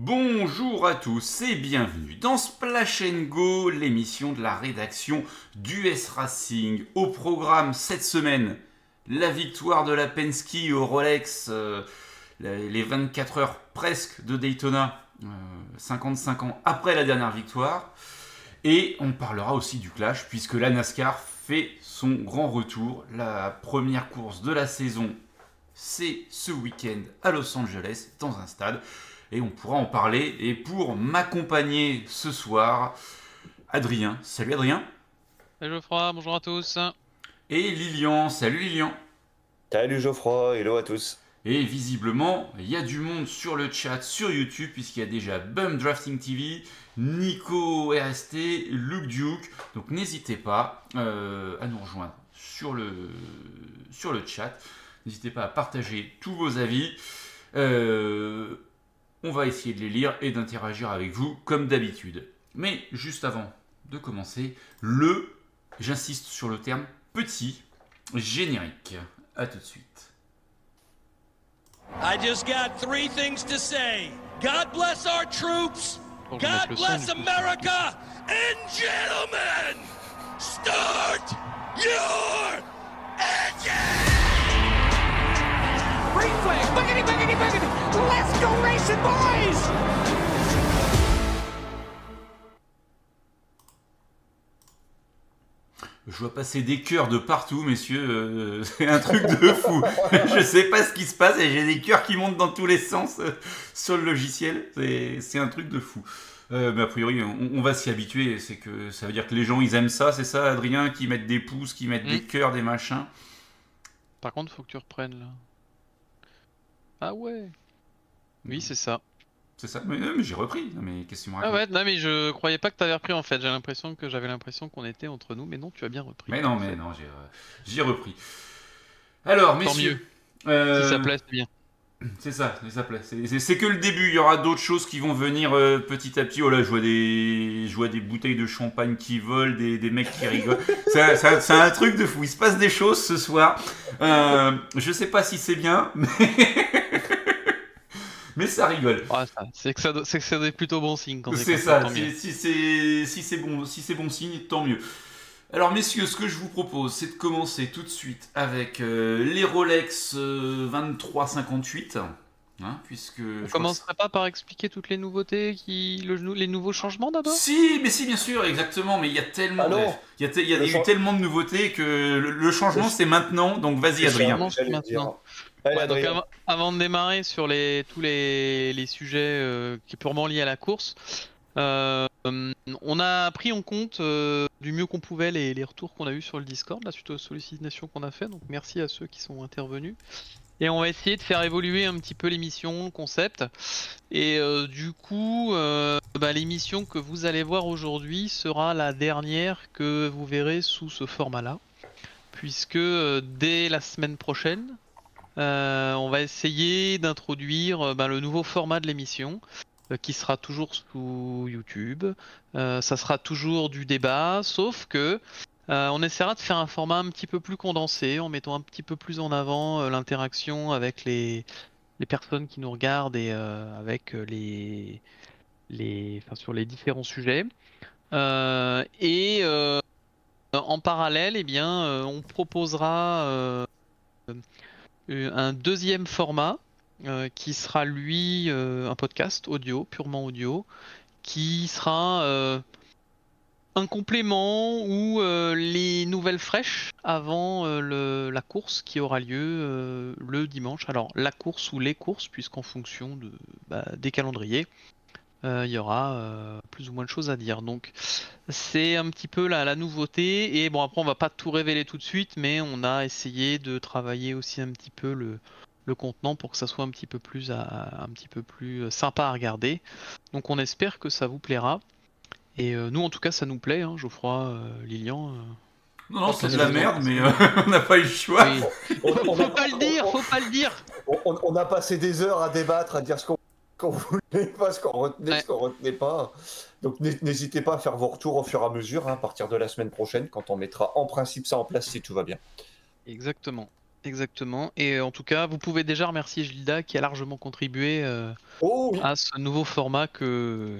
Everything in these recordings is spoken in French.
Bonjour à tous et bienvenue dans Splash Go, l'émission de la rédaction d'US Racing. Au programme cette semaine, la victoire de la Penske au Rolex, euh, les 24 heures presque de Daytona, 55 euh, ans après la dernière victoire. Et on parlera aussi du clash puisque la NASCAR fait son grand retour. La première course de la saison, c'est ce week-end à Los Angeles dans un stade et on pourra en parler. Et pour m'accompagner ce soir, Adrien. Salut Adrien. Salut Geoffroy, bonjour à tous. Et Lilian. Salut Lilian. Salut Geoffroy, hello à tous. Et visiblement, il y a du monde sur le chat, sur YouTube, puisqu'il y a déjà Bum Drafting TV, Nico RST, Luke Duke. Donc n'hésitez pas euh, à nous rejoindre sur le, sur le chat. N'hésitez pas à partager tous vos avis. Euh, on va essayer de les lire et d'interagir avec vous comme d'habitude. Mais juste avant de commencer, le, j'insiste sur le terme petit, générique. A tout de suite. I just got three things to say. God bless our troops. God bless America. And gentlemen, start Je vois passer des cœurs de partout, messieurs. Euh, c'est un truc de fou. je sais pas ce qui se passe et j'ai des cœurs qui montent dans tous les sens euh, sur le logiciel. C'est un truc de fou. Euh, mais a priori, on, va s'y habituer. C'est que ça veut dire que les gens ils aiment ça, c'est ça, Adrien, qui mettent des pouces, qui mettent des hmm. cœurs, des machins. Par contre, faut que tu reprennes là. Ah ouais Oui, c'est ça. C'est ça Mais, mais j'ai repris. mais qu'est-ce que Ah ouais, non, mais je croyais pas que t'avais repris en fait. J'ai l'impression que j'avais l'impression qu'on était entre nous, mais non, tu as bien repris. Mais non, mais non, j'ai repris. Alors, messieurs. Euh... Si ça plaît, c'est bien. C'est ça, ça plaît. C'est que le début. Il y aura d'autres choses qui vont venir euh, petit à petit. Oh là, je vois des, je vois des bouteilles de champagne qui volent, des, des mecs qui rigolent. c'est un truc de fou. Il se passe des choses ce soir. Euh, je sais pas si c'est bien, mais mais ça rigole. c'est que ça, c'est que c'est plutôt bon signe quand c'est ça. Si, c'est si c'est bon, si c'est bon signe, tant mieux. Alors messieurs, ce que je vous propose, c'est de commencer tout de suite avec euh, les Rolex 2358. Euh, hein, puisque On commencerait pas par expliquer toutes les nouveautés, qui, les nouveaux changements d'abord? Si, mais si, bien sûr, exactement. Mais il y a tellement, il y a, il y a eu tellement de nouveautés que le, changement c'est maintenant. Donc vas-y, Adrien. Maintenant avant, de démarrer sur les, tous les, sujets euh, qui sont purement liés à la course, euh, on a pris en compte euh, du mieux qu'on pouvait les, retours qu'on a eu sur le Discord, la suite aux sollicitations qu'on a fait. Donc merci à ceux qui sont intervenus. Et on va essayer de faire évoluer un petit peu l'émission, le concept. Et du coup, bah, l'émission que vous allez voir aujourd'hui sera la dernière que vous verrez sous ce format-là. Puisque dès la semaine prochaine, euh, on va essayer d'introduire euh, ben, le nouveau format de l'émission euh, qui sera toujours sous YouTube. ça sera toujours du débat, sauf que on essaiera de faire un format un petit peu plus condensé en mettant un petit peu plus en avant l'interaction avec les, personnes qui nous regardent et avec les, les sur les différents sujets. et en parallèle, eh bien, on proposera un deuxième format euh, qui sera lui euh, un podcast audio, purement audio, qui sera un complément ou les nouvelles fraîches avant la course qui aura lieu le dimanche. Alors la course ou les courses, puisqu'en fonction bah, des calendriers, il y aura plus ou moins de choses à dire. Donc c'est un petit peu la, la, nouveauté. Et bon après on va pas tout révéler tout de suite, mais on a essayé de travailler aussi un petit peu le, le contenant pour que ça soit un petit peu plus un petit peu plus sympa à regarder. Donc on espère que ça vous plaira. Et euh, nous en tout cas ça nous plaît, hein, Geoffroy, euh, Lilian. Euh. non, non, c'est de la merde, mais on n'a pas eu le choix. On, faut pas le dire, faut pas le dire. On, a passé des heures à débattre, à dire ce qu'on qu'on voulait pas, ce qu'on retenait, ce qu'on retenait pas. Donc n'hésitez pas à faire vos retours au fur et à mesure, hein, à partir de la semaine prochaine, quand on mettra en principe ça en place si tout va bien. Exactement. Exactement. Et en tout cas, vous pouvez déjà remercier Gilda qui a largement contribué Oh oui. à ce nouveau format que,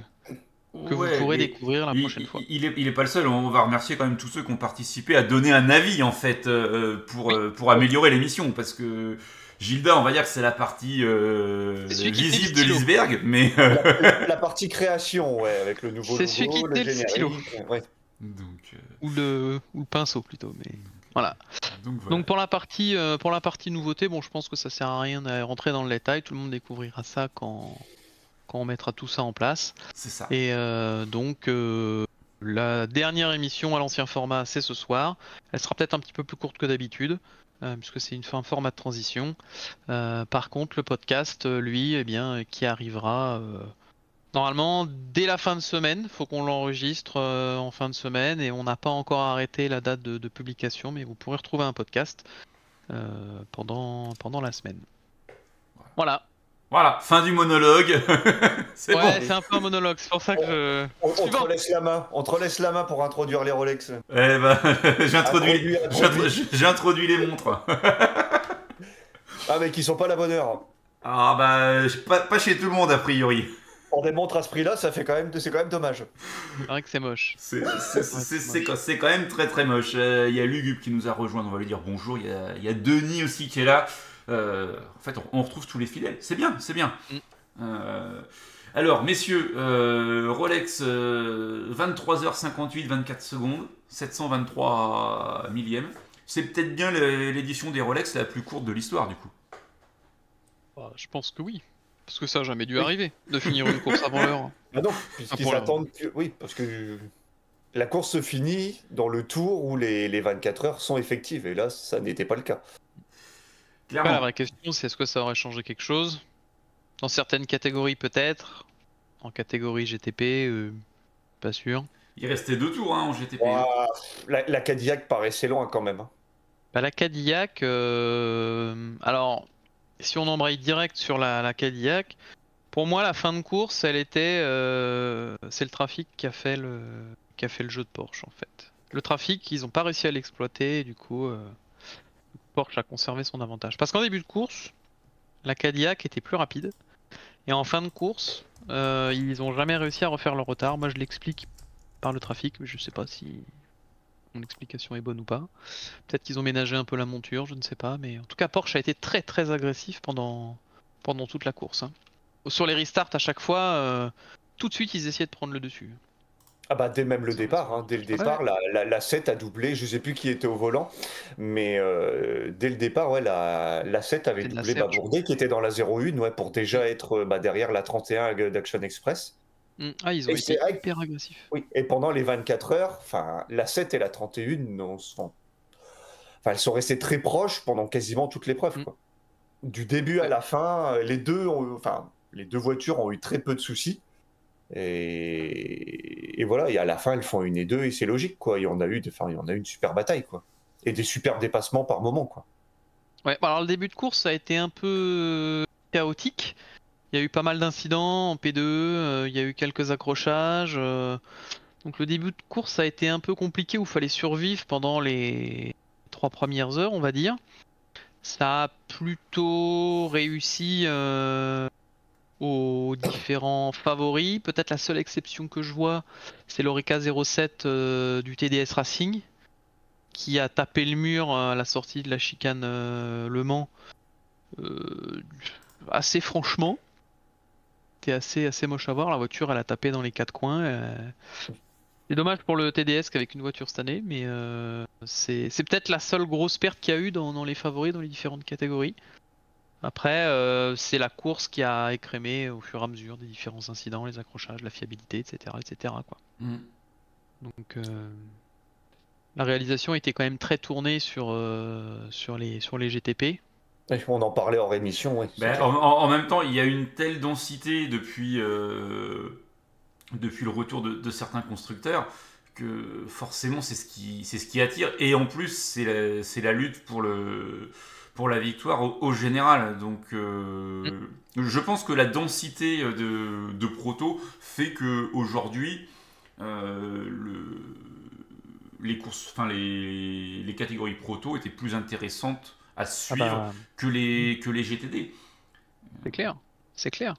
que vous pourrez découvrir la il, prochaine fois. il est, il est pas le seul, on va remercier quand même tous ceux qui ont participé à donner un avis en fait euh, pour, Oui. euh, pour améliorer l'émission parce que Gilda, on va dire que c'est la partie euh, C'est celui qui visible de l'iceberg, mais euh, La, la partie création, ouais, avec le nouveau C'est celui qui le stylo. ouais. donc, euh, Ou, le, ou le pinceau plutôt. Mais... Voilà. donc voilà. Donc pour la partie euh, pour la partie nouveauté, bon, je pense que ça sert à rien de rentrer dans le détail. Tout le monde découvrira ça quand quand on mettra tout ça en place. c'est ça. Et euh, donc euh, la dernière émission à l'ancien format, c'est ce soir. Elle sera peut-être un petit peu plus courte que d'habitude. Euh, puisque c'est une un format de transition. Euh, par contre, le podcast, euh, lui, eh bien, qui arrivera normalement dès la fin de semaine. Faut qu'on l'enregistre en fin de semaine et on n'a pas encore arrêté la date de, de publication, mais vous pourrez retrouver un podcast pendant pendant la semaine. Voilà. Voilà, fin du monologue. c'est Ouais, bon. c'est un peu un monologue. C'est pour ça que je. On, on te laisse la main. On te laisse la main pour introduire les Rolex. Eh ben, j'introduis, j'introduis- j'introduis les montres. Ah, mais qui sont pas la bonne heure. Ah bah, pas, pas chez tout le monde a priori. Pour des montres à ce prix-là, ça fait quand même, c'est quand même dommage. C'est vrai que c'est moche. C'est c'est- c'est- c'est quand c'est quand même très très moche. Euh, Il y a Lugub qui nous a rejoint, on va lui dire bonjour. Il y a, il y a Denis aussi qui est là. Euh, en fait, on, on retrouve tous les fidèles. C'est bien, c'est bien. Mm. Euh, alors, messieurs, euh, Rolex euh, 23h58, 24 secondes, 723 millième. C'est peut-être bien l'édition des Rolex la plus courte de l'histoire du coup. Bah, je pense que oui. Parce que ça a jamais dû Oui. arriver de finir une course avant l'heure. Ah non, Ah, puisqu'ils pour la- attendent que... Oui, parce que la course se finit dans le tour où les, les 24 heures sont effectives. Et là, ça n'était pas le cas. La vraie question, c'est est-ce que ça aurait changé quelque chose Dans certaines catégories, peut-être. En catégorie GTP, euh, pas sûr. Il restait deux tours hein, en GTP. Ouah, la, la Cadillac paraissait loin quand même. hein. Bah, la Cadillac, euh, alors, si on embraye direct sur la, la Cadillac, pour moi, la fin de course, elle était, euh, c'est le trafic qui a fait le, qui a fait le jeu de Porsche en fait. Le trafic, ils n'ont pas réussi à l'exploiter, et du coup, euh, Porsche a conservé son avantage. Parce qu'en début de course, la Cadillac était plus rapide, et en fin de course, euh, ils n'ont jamais réussi à refaire leur retard. Moi, je l'explique par le trafic, mais je sais pas si mon explication est bonne ou pas. Peut-être qu'ils ont ménagé un peu la monture, je ne sais pas, mais en tout cas Porsche a été très très agressif pendant, pendant toute la course. hein. Sur les restarts à chaque fois, euh, tout de suite ils essayaient de prendre le dessus. Ah bah dès même le départ, hein, dès le départ, la, la, la 7 a doublé, je sais plus qui était au volant, mais euh, dès le départ, ouais, la, la 7 avait doublé Serge. Babourdet qui était dans la 01 ouais, pour déjà être euh, bah, derrière la 31 d'Action Express. Hmm, Ah, ils ont Et été hyper agressifs. Oui, et pendant les 24 heures, la 7 et la 31 non, sont... enfin, elles sont restées très proches pendant quasiment toute l'épreuve. Mm. quoi. Du début à la fin, euh, les deux, ont- enfin, les deux voitures ont eu très peu de soucis. Et, et voilà, et à la fin, elles font une et deux, et c'est logique, quoi. Il y en a eu, enfin, il a eu une super bataille, quoi. Et des super dépassements par moment, quoi. Ouais, bah alors le début de course a été un peu chaotique. Il y a eu pas mal d'incidents en P2, euh, il y a eu quelques accrochages. euh, Donc le début de course a été un peu compliqué où il fallait survivre pendant les trois premières heures, on va dire. Ça a plutôt réussi euh, aux différents favoris. Peut-être la seule exception que je vois, c'est l'Oreca 07 euh, du TDS Racing qui a tapé le mur à la sortie de la chicane euh, Le Mans euh, assez franchement. C'était assez, assez moche à voir. La voiture, elle a tapé dans les quatre coins. C'est dommage pour le TDS qu'avec une voiture cette année, mais c'est c'est peut-être la seule grosse perte qu'il y a eu dans, dans les favoris, dans les différentes catégories. Après, euh, c'est la course qui a écrémé au fur et à mesure des différents incidents, les accrochages, la fiabilité, etc. etc. quoi. Mm. Donc euh, la réalisation était quand même très tournée sur, euh, sur, les, sur les GTP. Et on en parlait. Ben, en, en- en même temps, il y a une telle densité depuis, euh, depuis le retour de, de certains constructeurs que forcément c'est ce qui, c'est ce qui attire. Et en plus, c'est la, c'est la lutte pour, le, pour la victoire au, au général. Donc euh, je pense que la densité de, de proto fait que aujourd'hui euh, le- les courses, enfin les, les catégories proto étaient plus intéressantes à suivre bah. que, les, que les GTD. C'est clair c'est clair.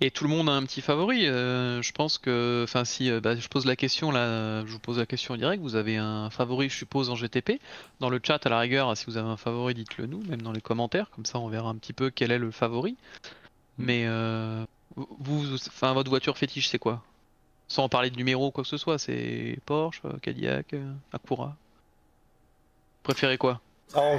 Et tout le monde a un petit favori. Euh, je pense que, enfin, si euh, bah, je pose la question là, je vous pose la question en direct. Vous avez un favori, je suppose, en GTP. Dans le chat, à la rigueur, si vous avez un favori, dites-le nous, même dans les commentaires. Comme ça, on verra un petit peu quel est le favori. Mm. Mais euh, vous, enfin, votre voiture fétiche, c'est quoi? Sans parler de numéro ou quoi que ce soit, c'est Porsche, Cadillac, Acura. Préférez quoi? En,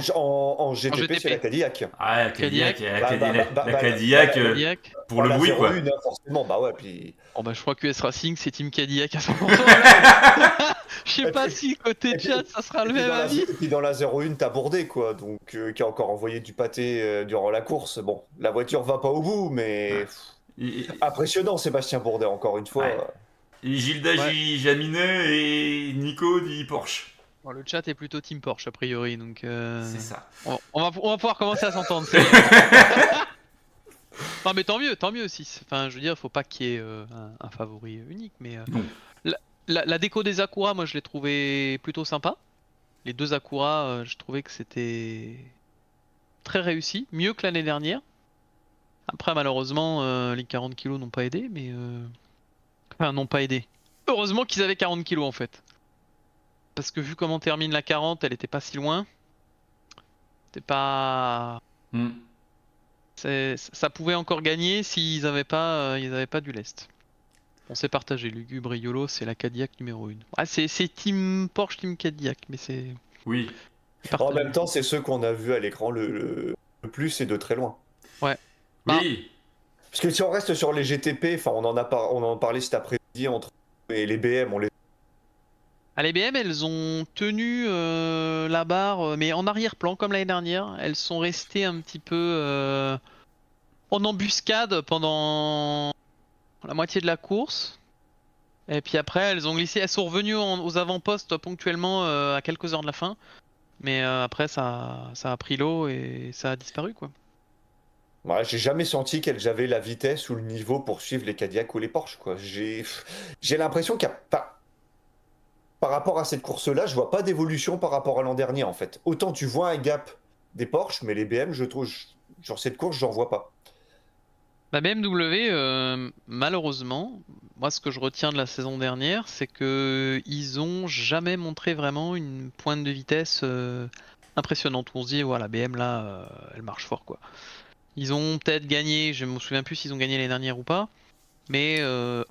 en, GTP, c'est la Cadillac. Ah, la Cadillac, la Cadillac, pour le bruit, quoi. Hein, forcément, bah ouais, puis... Oh bah, je crois que US Racing, c'est Team Cadillac à 100%. je sais pas si côté chat, ça sera le même avis. Et puis dans la 01, t'as Bourdé, quoi, donc euh, qui a encore envoyé du pâté euh, durant la course. Bon, la voiture va pas au bout, mais... Impressionnant, Sébastien Bourdet, encore une fois. Et Gilda Jaminet et Nico dit Porsche le chat est plutôt Team Porsche a priori, donc. Euh, c'est ça. On, va, pouvoir commencer à s'entendre. non, mais tant mieux, tant mieux aussi. Enfin, je veux dire, il faut pas qu'il y ait euh, un, favori unique, mais. Euh, la, déco des Akura, moi, je l'ai trouvé plutôt sympa. Les deux Akura, je trouvais que c'était très réussi, mieux que l'année dernière. Après, malheureusement, les 40 kilos n'ont pas aidé, mais. Enfin, n'ont pas aidé. Heureusement qu'ils avaient 40 kilos en fait. Parce que vu comment termine la 40, elle était pas si loin. C'était pas. Hmm. Ça pouvait encore gagner s'ils avaient pas, euh, ils avaient pas du lest. On s'est partagé. Lugubre et YOLO, c'est la Cadillac numéro 1. Ah, c'est Team Porsche, Team Cadillac, mais c'est. Oui. En même temps, c'est ceux qu'on a vus à l'écran le, plus et de très loin. Ouais. Oui. Parce que si on reste sur les GTP, enfin, on en a on en parlé cet après-midi entre et les BM, on les à l'IBM, elles ont tenu euh, la barre, euh, mais en arrière-plan, comme l'année dernière. Elles sont restées un petit peu euh, en embuscade pendant la moitié de la course. Et puis après, elles ont glissé. Elles sont revenues aux avant-postes ponctuellement à quelques heures de la fin. Mais après, ça, a pris l'eau et ça a disparu, quoi. j'ai jamais senti qu'elles avaient la vitesse ou le niveau pour suivre les Cadillac ou les Porsche. Quoi. J'ai l'impression qu'il n'y a pas par rapport à cette course-là, je vois pas d'évolution par rapport à l'an dernier en fait. Autant tu vois un gap des Porsche, mais les BM, je trouve, sur cette course, j'en vois pas. La BMW, euh, malheureusement, moi ce que je retiens de la saison dernière, c'est que ils ont jamais montré vraiment une pointe de vitesse euh, impressionnante. On se dit, voilà, BM là, euh, elle marche fort quoi. Ils ont peut-être gagné, je me souviens plus s'ils ont gagné l'année dernière ou pas, mais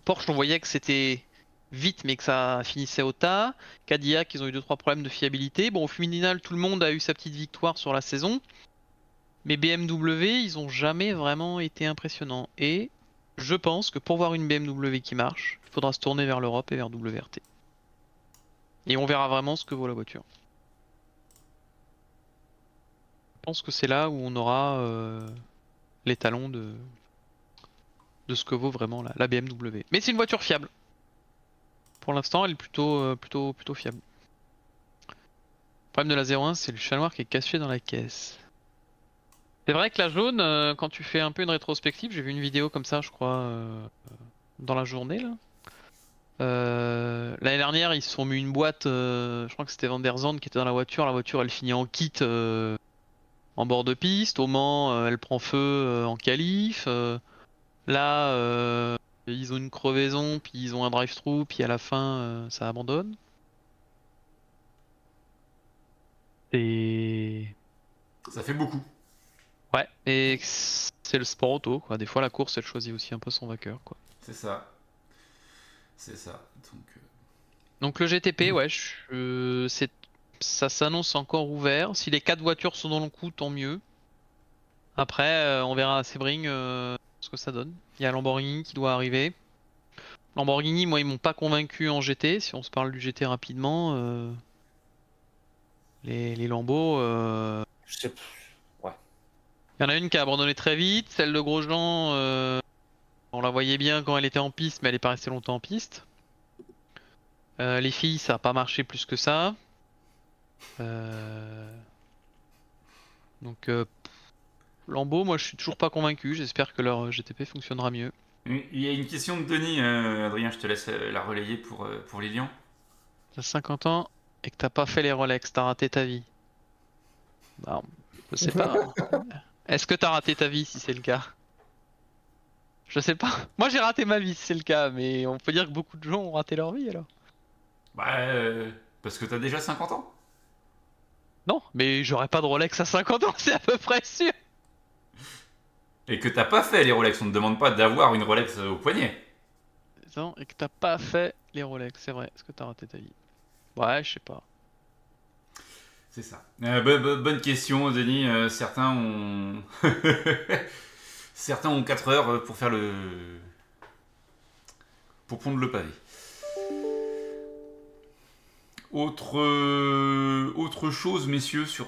Porsche, on voyait que c'était vite mais que ça finissait au tas. Cadillac, ils ont eu 2-3 problèmes de fiabilité. Bon, au final, tout le monde a eu sa petite victoire sur la saison. Mais BMW, ils ont jamais vraiment été impressionnants. Et je pense que pour voir une BMW qui marche, il faudra se tourner vers l'Europe et vers WRT. Et on verra vraiment ce que vaut la voiture. Je pense que c'est là où on aura euh, les talons de, de ce que vaut vraiment la BMW. Mais c'est une voiture fiable. Pour l'instant, elle est plutôt, euh, plutôt, plutôt fiable. Le problème de la 01, c'est le chat noir qui est caché dans la caisse. C'est vrai que la jaune, euh, quand tu fais un peu une rétrospective, j'ai vu une vidéo comme ça, je crois, euh, dans la journée là. L'année dernière, ils se sont mis une boîte, je crois que c'était Van der Zandt qui était dans la voiture. La voiture, elle finit en kit en bord de piste. Au Mans, elle prend feu en qualif. là, ils ont une crevaison, puis ils ont un drive-through, puis à la fin, euh, ça abandonne. Et. Ça fait beaucoup. Ouais, et c'est le sport auto, quoi. Des fois, la course, elle choisit aussi un peu son vainqueur, quoi. C'est ça. C'est ça. Donc, euh, Donc le GTP, mm. ouais, je... ça s'annonce encore ouvert. Si les quatre voitures sont dans le coup, tant mieux. Après, euh, on verra à Sebring que ça donne. Il y a Lamborghini qui doit arriver. Lamborghini, moi, ils m'ont pas convaincu en GT. Si on se parle du GT rapidement, euh, les, les Lambeaux. Euh, Je sais Ouais. Il y en a une qui a abandonné très vite. Celle de Grosjean, euh, on la voyait bien quand elle était en piste, mais elle est pas restée longtemps en piste. les filles, ça a pas marché plus que ça. Donc, Lambeau, moi je suis toujours pas convaincu. J'espère que leur GTP fonctionnera mieux. Il y a une question de Denis, euh, Adrien, je te laisse euh, la relayer pour, euh, pour Lilian. T'as 50 ans et que t'as pas fait les Rolex, t'as raté ta vie. Bah, Je sais pas. Est-ce que t'as raté ta vie si c'est le cas? Je sais pas. Moi j'ai raté ma vie si c'est le cas, mais on peut dire que beaucoup de gens ont raté leur vie alors. Bah, euh, parce que t'as déjà 50 ans? Non, mais j'aurais pas de Rolex à 50 ans, c'est à peu près sûr. Et que t'as pas fait les Rolex, on ne demande pas d'avoir une Rolex au poignet. Non, et que t'as pas fait les Rolex, c'est vrai. Est-ce que t'as raté ta vie? Ouais, je sais pas. C'est ça. Euh, bonne question, Denis. Euh, certains ont. certains ont 4 heures pour faire le. pour pondre le pavé. Autre, euh, autre chose, messieurs, sur,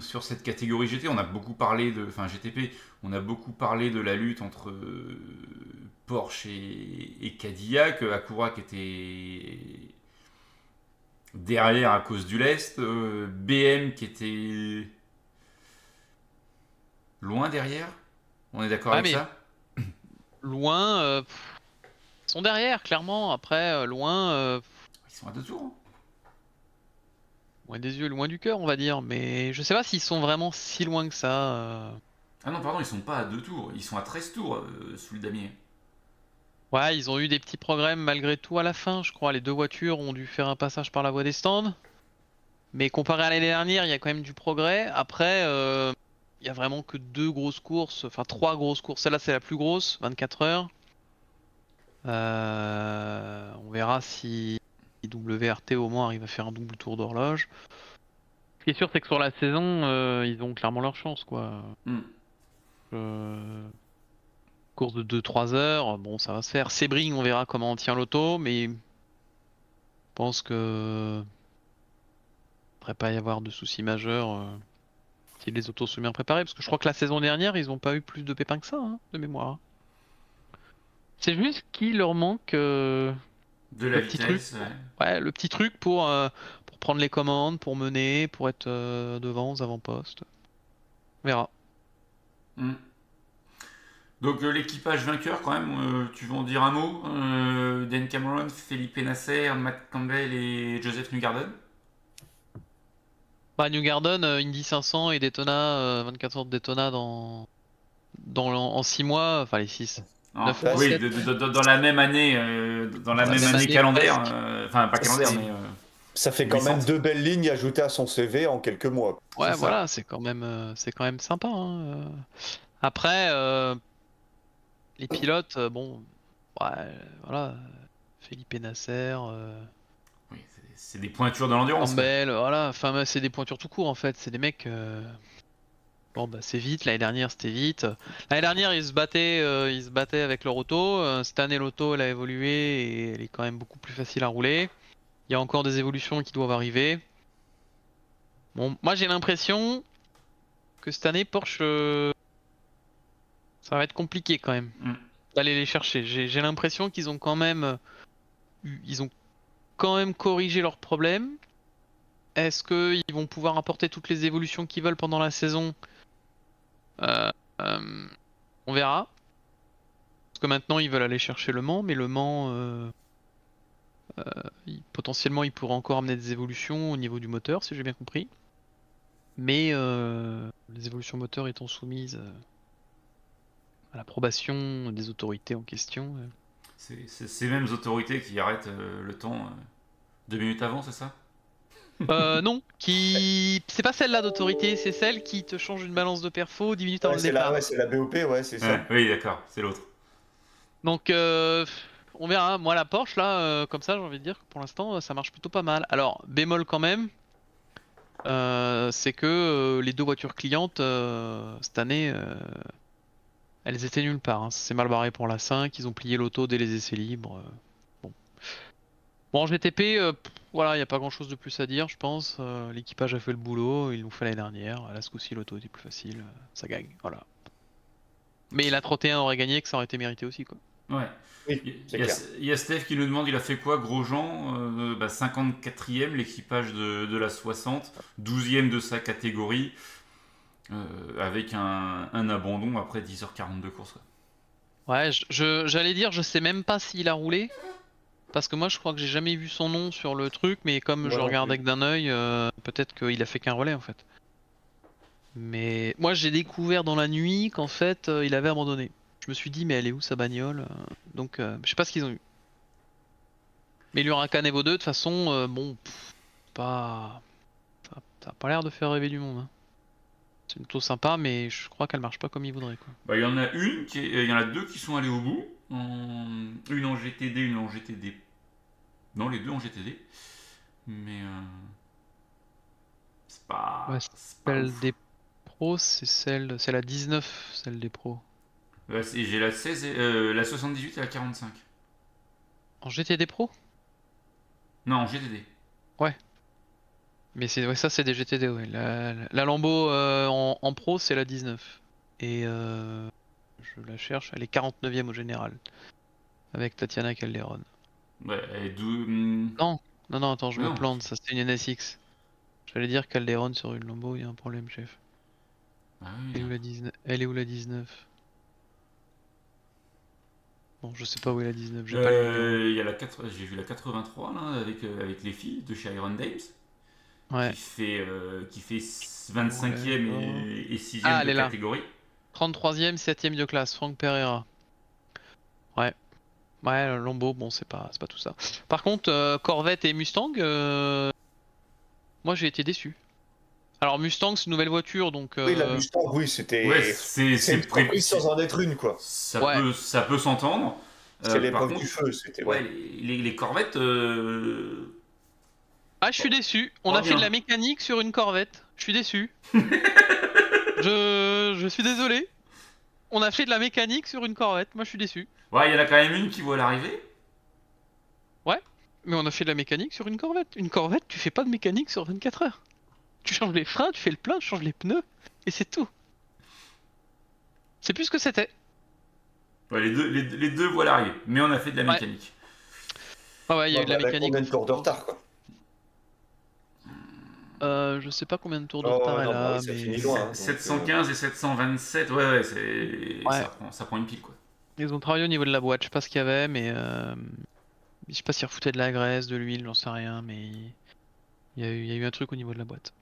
sur cette catégorie GT, on a beaucoup parlé de. Enfin, GTP, on a beaucoup parlé de la lutte entre Porsche et, et Cadillac. Acura qui était derrière à cause du lest. Euh, BM qui était loin derrière. On est d'accord avec ça? Loin. Euh, ils sont derrière, clairement. Après, euh, loin. Ils sont à deux tours. Hein. Loin des yeux, loin du cœur, on va dire. Mais je sais pas s'ils sont vraiment si loin que ça. Ah non, pardon, ils sont pas à deux tours. Ils sont à 13 tours sous le damier. Ouais, ils ont eu des petits progrès malgré tout à la fin, je crois. Les deux voitures ont dû faire un passage par la voie des stands. Mais comparé à l'année dernière, il y a quand même du progrès. Après, euh, il y a vraiment que deux grosses courses, enfin trois grosses courses. Celle-là, c'est la plus grosse, 24 heures. Euh, on verra si WRT au moins arrive à faire un double tour d'horloge. Ce qui est sûr, c'est que sur la saison, euh, ils ont clairement leur chance, quoi. Mm course de 2-3 heures, bon ça va se faire. Sebring, on verra comment on tient l'auto, mais je pense que il devrait pas y avoir de soucis majeurs euh, si les autos sont bien préparés, parce que je crois que la saison dernière ils ont pas eu plus de pépins que ça, hein, de mémoire. C'est juste qu'il leur manque euh, de la le petit truc, ouais. le petit truc pour euh, pour prendre les commandes, pour mener, pour être devant aux avant-postes. On verra. Hmm. Donc euh, l'équipage vainqueur quand même, euh, tu veux en dire un mot euh, Dan Cameron, Felipe Nasser, Matt Campbell et Joseph Newgarden? Bah Newgarden, Indy 500 et Daytona, 24 heures de Daytona dans, dans en 6 mois, enfin les 6. Ah, oui, dans la même année, dans la même année calendaire, enfin pas calendaire mais... Ça fait quand même deux belles lignes ajoutées à son CV en quelques mois. Ouais, voilà, c'est quand même, c'est quand même sympa. Hein. Après, les pilotes, euh, bon, ouais, voilà, Felipe Nasser. Euh, oui, c'est des pointures de l'endurance. Voilà, enfin, c'est des pointures tout court en fait. C'est des mecs. Euh, bon, bah, c'est vite. L'année dernière, c'était vite. L'année dernière, ils se battaient, ils se battaient avec leur auto. Cette année, l'auto, elle a évolué et elle est quand même beaucoup plus facile à rouler. Il y a encore des évolutions qui doivent arriver. Bon, moi, j'ai l'impression que cette année, Porsche ça va être compliqué quand même mm. d'aller les chercher. J'ai l'impression qu'ils ont quand même, euh, ils ont quand même corrigé leurs problèmes. Est-ce qu'ils vont pouvoir apporter toutes les évolutions qu'ils veulent pendant la saison? euh, euh, On verra. Parce que maintenant ils veulent aller chercher le Mans, mais le Mans, potentiellement, il pourrait encore amener des évolutions au niveau du moteur, si j'ai bien compris. Mais les évolutions moteurs étant soumises l'approbation des autorités en question. Euh. C'est ces mêmes autorités qui arrêtent euh, le temps euh, deux minutes avant, c'est ça? Euh, non, qui c'est pas celle-là d'autorité, c'est celle qui te change une balance de perfo 10 minutes avant le départ. Ouais, c'est la BOP, ouais, c'est ça. oui, d'accord, c'est l'autre. Donc, on verra. Moi, la Porsche, là, comme ça, j'ai envie de dire que pour l'instant, ça marche plutôt pas mal. Alors, bémol quand même, c'est que les deux voitures clientes, cette année, elles étaient nulle part. Hein. C'est mal barré pour la 5. Ils ont plié l'auto dès les essais libres. Euh, bon. Bon, en GTP, euh, voilà, il n'y a pas grand chose de plus à dire, je pense. Euh, l'équipage a fait le boulot. Ils l'ont fait l'année dernière. Là, ce coup-ci, l'auto était plus facile. ça gagne. Voilà. Mais la 31 aurait gagné, que ça aurait été mérité aussi, quoi. Ouais. il, y a, Steph qui nous demande il a fait quoi Grosjean bah, 54e, l'équipage de, de, la 60, 12e de sa catégorie. Euh, avec un, abandon après 10h40 de course. Ouais, j'allais dire, je sais même pas s'il a roulé. Parce que moi, je crois que j'ai jamais vu son nom sur le truc, mais comme je regarde avec d'un œil, euh, peut-être qu'il a fait qu'un relais en fait. Mais moi j'ai découvert dans la nuit qu'en fait il avait abandonné. Je me suis dit mais elle est où sa bagnole Donc je sais pas ce qu'ils ont eu. Mais l'Huracan Evo 2 de toute façon bon pas ça, a pas l'air de faire rêver du monde. Hein. C'est plutôt sympa, mais je crois qu'elle marche pas comme il voudrait. Quoi. Bah, il y en a une, qui il y en a deux qui sont allés au bout. Une en GTD, une en GTD. Non, les deux en GTD. Mais. Euh... C'est pas. Ouais, celle des pros, c'est celle. C'est la 19, celle des pros. J'ai la 16, euh, la 78 et la 45. En GTD Pro? Non, en GTD. Ouais. Mais c'est ça, c'est des GTD, ouais. La, la Lambo euh, en, pro, c'est la 19. Et euh, je la cherche, elle est 49ème au général. Avec Tatiana Calderon. Ouais, et hmm. Non, non, non, attends, je me plante, ça c'est une NSX. J'allais dire Calderon sur une Lambo, il y a un problème, chef. Ah elle, est où la 19 elle est où la 19 Bon, je sais pas où est la 19. Euh, il y a la 4... J'ai vu la 83 là, avec, avec les filles de chez Iron Dames qui fait, euh, qui fait 25e et, 6e ah, de catégorie. 33e, 7e de classe, Franck Pereira. Ouais. Lombo, bon, c'est pas, pas tout ça. Par contre, euh, Corvette et Mustang, euh, moi j'ai été déçu. Alors Mustang, c'est une nouvelle voiture, donc. Oui, la Mustang, oui, c'était. Ouais, c'est prévu sans en être une, quoi. Ça peut, ça peut s'entendre. C'est l'épreuve du feu, c'était. Ouais, les, les, Corvettes, ah, je suis déçu. On a fait de la mécanique sur une Corvette. Je suis déçu. je... je suis désolé. On a fait de la mécanique sur une Corvette. Moi, je suis déçu. Ouais, il y en a quand même une qui voit l'arrivée. Ouais, mais on a fait de la mécanique sur une Corvette. Une Corvette, tu fais pas de mécanique sur 24 heures. Tu changes les freins, tu fais le plein, tu changes les pneus, et c'est tout. C'est plus ce que c'était. Ouais, les deux, les, deux voient l'arrivée, mais on a fait de la mécanique. Ah ouais, il y a eu de la mécanique. Combien de tours de retard, quoi je sais pas combien de tours de oh, retard elle a, mais... 715 euh, et 727, ouais, ouais, c'est... Ça, prend, une pile, quoi. Ils ont travaillé au niveau de la boîte, je sais pas ce qu'il y avait, mais... Euh... Je sais pas s'ils refoutaient de la graisse, de l'huile, j'en sais rien, mais... Il y, a eu, il y, a eu, un truc au niveau de la boîte.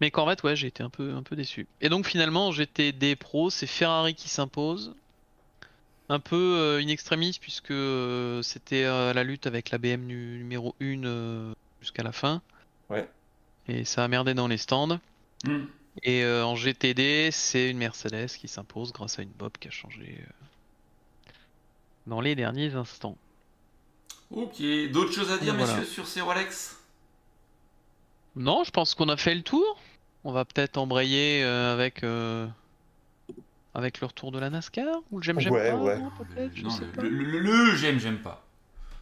Mais Corvette, ouais, j'ai été un peu, un peu déçu. Et donc finalement, j'étais des pros, c'est Ferrari qui s'impose. Un peu euh, in extremis, puisque euh, c'était la lutte avec la BM numéro 1 jusqu'à la fin. Ouais. Et ça a merdé dans les stands. Hmm. Et euh, en GTD, c'est une Mercedes qui s'impose grâce à une Bob qui a changé euh, dans les derniers instants. Ok, d'autres choses à dire, messieurs, sur ces Rolex? Non, je pense qu'on a fait le tour. On va peut-être embrayer euh, avec avec le retour de la NASCAR ou le j'aime j'aime pas. Ouais. le, j'aime j'aime pas.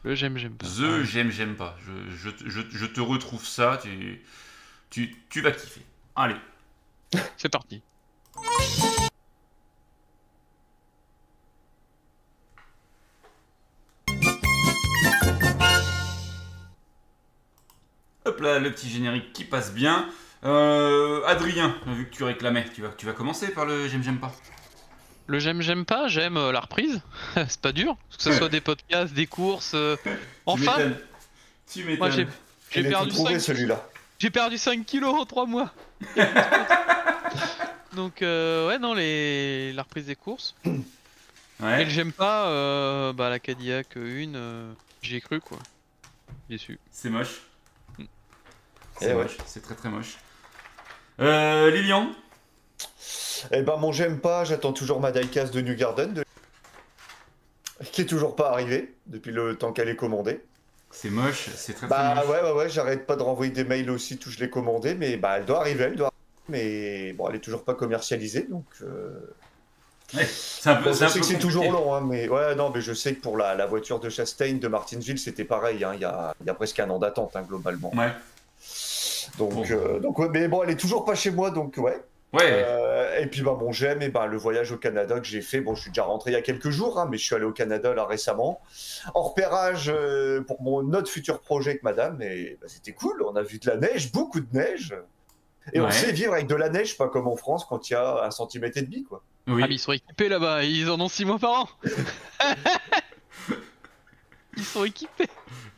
Le j'aime j'aime pas. The j'aime j'aime pas. Je, je, je, te retrouve ça. Tu... Tu, vas kiffer. Allez. C'est parti. Hop là, le petit générique qui passe bien. Euh, Adrien, vu que tu réclamais, tu vas, tu vas commencer par le j'aime j'aime pas. Le j'aime j'aime pas, j'aime euh, la reprise. c'est pas dur, que ce soit des podcasts, des courses. Euh, enfin, tu m'étonnes. j'ai perdu celui-là. J'ai perdu 5 kilos en 3 mois. Donc euh, ouais non les la reprise des courses. Ouais. Et j'aime pas euh, bah la Cadillac 1 euh, j'y ai cru quoi. Déçu. C'est moche. Mm. C'est eh moche, c'est très très moche. Euh, Lilian? Eh ben mon j'aime pas, j'attends toujours ma diecast de New Garden qui est toujours pas arrivée depuis le temps qu'elle est commandée. C'est moche, c'est très, bah, moche. ouais, ouais, ouais, j'arrête pas de renvoyer des mails aussi, tout je l'ai commandé, mais bah, elle doit arriver, elle doit mais bon, elle est toujours pas commercialisée, donc. Euh... c'est un peu, je sais que c'est toujours long, hein, mais ouais, non, mais je sais que pour la, la voiture de Chastain de Martinsville, c'était pareil, hein, il y, a, y, a, presque un an d'attente, hein, globalement. Ouais. Donc, euh, donc ouais, mais bon, elle est toujours pas chez moi, donc ouais. Ouais. Euh, et puis bah bon j'aime et bah le voyage au Canada que j'ai fait bon je suis déjà rentré il y a quelques jours hein, mais je suis allé au Canada là récemment en repérage euh, pour mon autre futur projet avec Madame et bah, c'était cool on a vu de la neige beaucoup de neige et on sait vivre avec de la neige pas comme en France quand il y a un centimètre et demi quoi. Oui. Ah mais ils sont équipés là-bas ils en ont six mois par an. ils sont équipés.